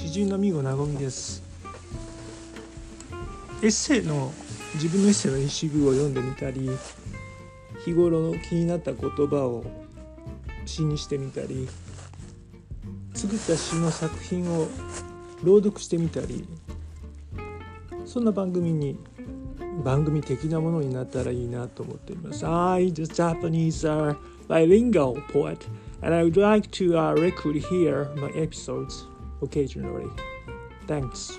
詩人のみごなごみですエッセイの自分のエッセイの一部を読んでみたり日頃の気になった言葉を詩にしてみたり作った詩の作品を朗読してみたりそんな番組に番組的なものになったらいいなと思っています。I, the Japanese uh, bilingual poet, and I would like to uh, record here my episodes occasionally. Thanks.